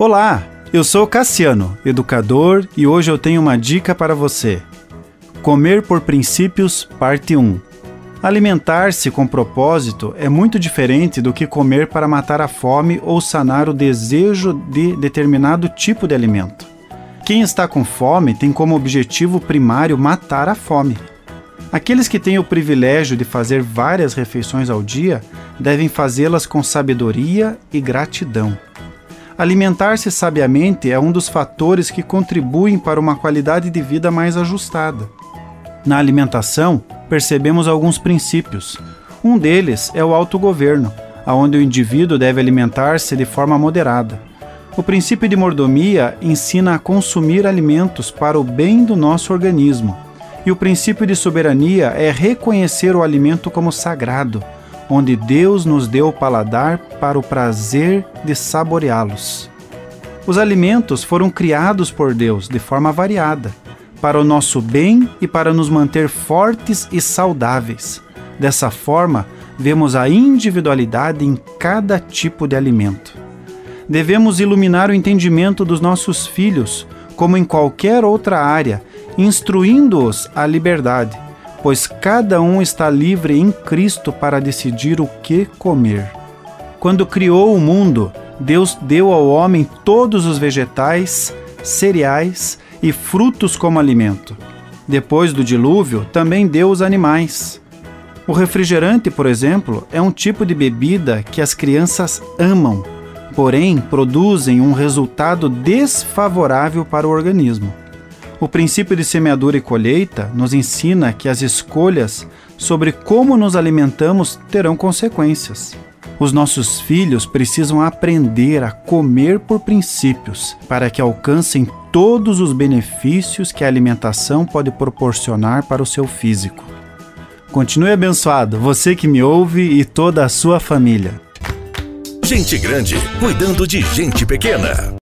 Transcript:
Olá, eu sou Cassiano, educador, e hoje eu tenho uma dica para você. Comer por princípios, parte 1. Alimentar-se com propósito é muito diferente do que comer para matar a fome ou sanar o desejo de determinado tipo de alimento. Quem está com fome tem como objetivo primário matar a fome. Aqueles que têm o privilégio de fazer várias refeições ao dia devem fazê-las com sabedoria e gratidão. Alimentar-se sabiamente é um dos fatores que contribuem para uma qualidade de vida mais ajustada. Na alimentação, percebemos alguns princípios. Um deles é o autogoverno, onde o indivíduo deve alimentar-se de forma moderada. O princípio de mordomia ensina a consumir alimentos para o bem do nosso organismo e o princípio de soberania é reconhecer o alimento como sagrado, onde Deus nos deu o paladar para o prazer de saboreá-los. Os alimentos foram criados por Deus de forma variada, para o nosso bem e para nos manter fortes e saudáveis. Dessa forma, vemos a individualidade em cada tipo de alimento. Devemos iluminar o entendimento dos nossos filhos, como em qualquer outra área, instruindo-os à liberdade, pois cada um está livre em Cristo para decidir o que comer. Quando criou o mundo, Deus deu ao homem todos os vegetais, cereais e frutos como alimento. Depois do dilúvio, também deu os animais. O refrigerante, por exemplo, é um tipo de bebida que as crianças amam, porém produzem um resultado desfavorável para o organismo. O princípio de semeadura e colheita nos ensina que as escolhas sobre como nos alimentamos terão consequências. Os nossos filhos precisam aprender a comer por princípios para que alcancem todos os benefícios que a alimentação pode proporcionar para o seu físico. Continue abençoado, você que me ouve e toda a sua família. Gente grande cuidando de gente pequena.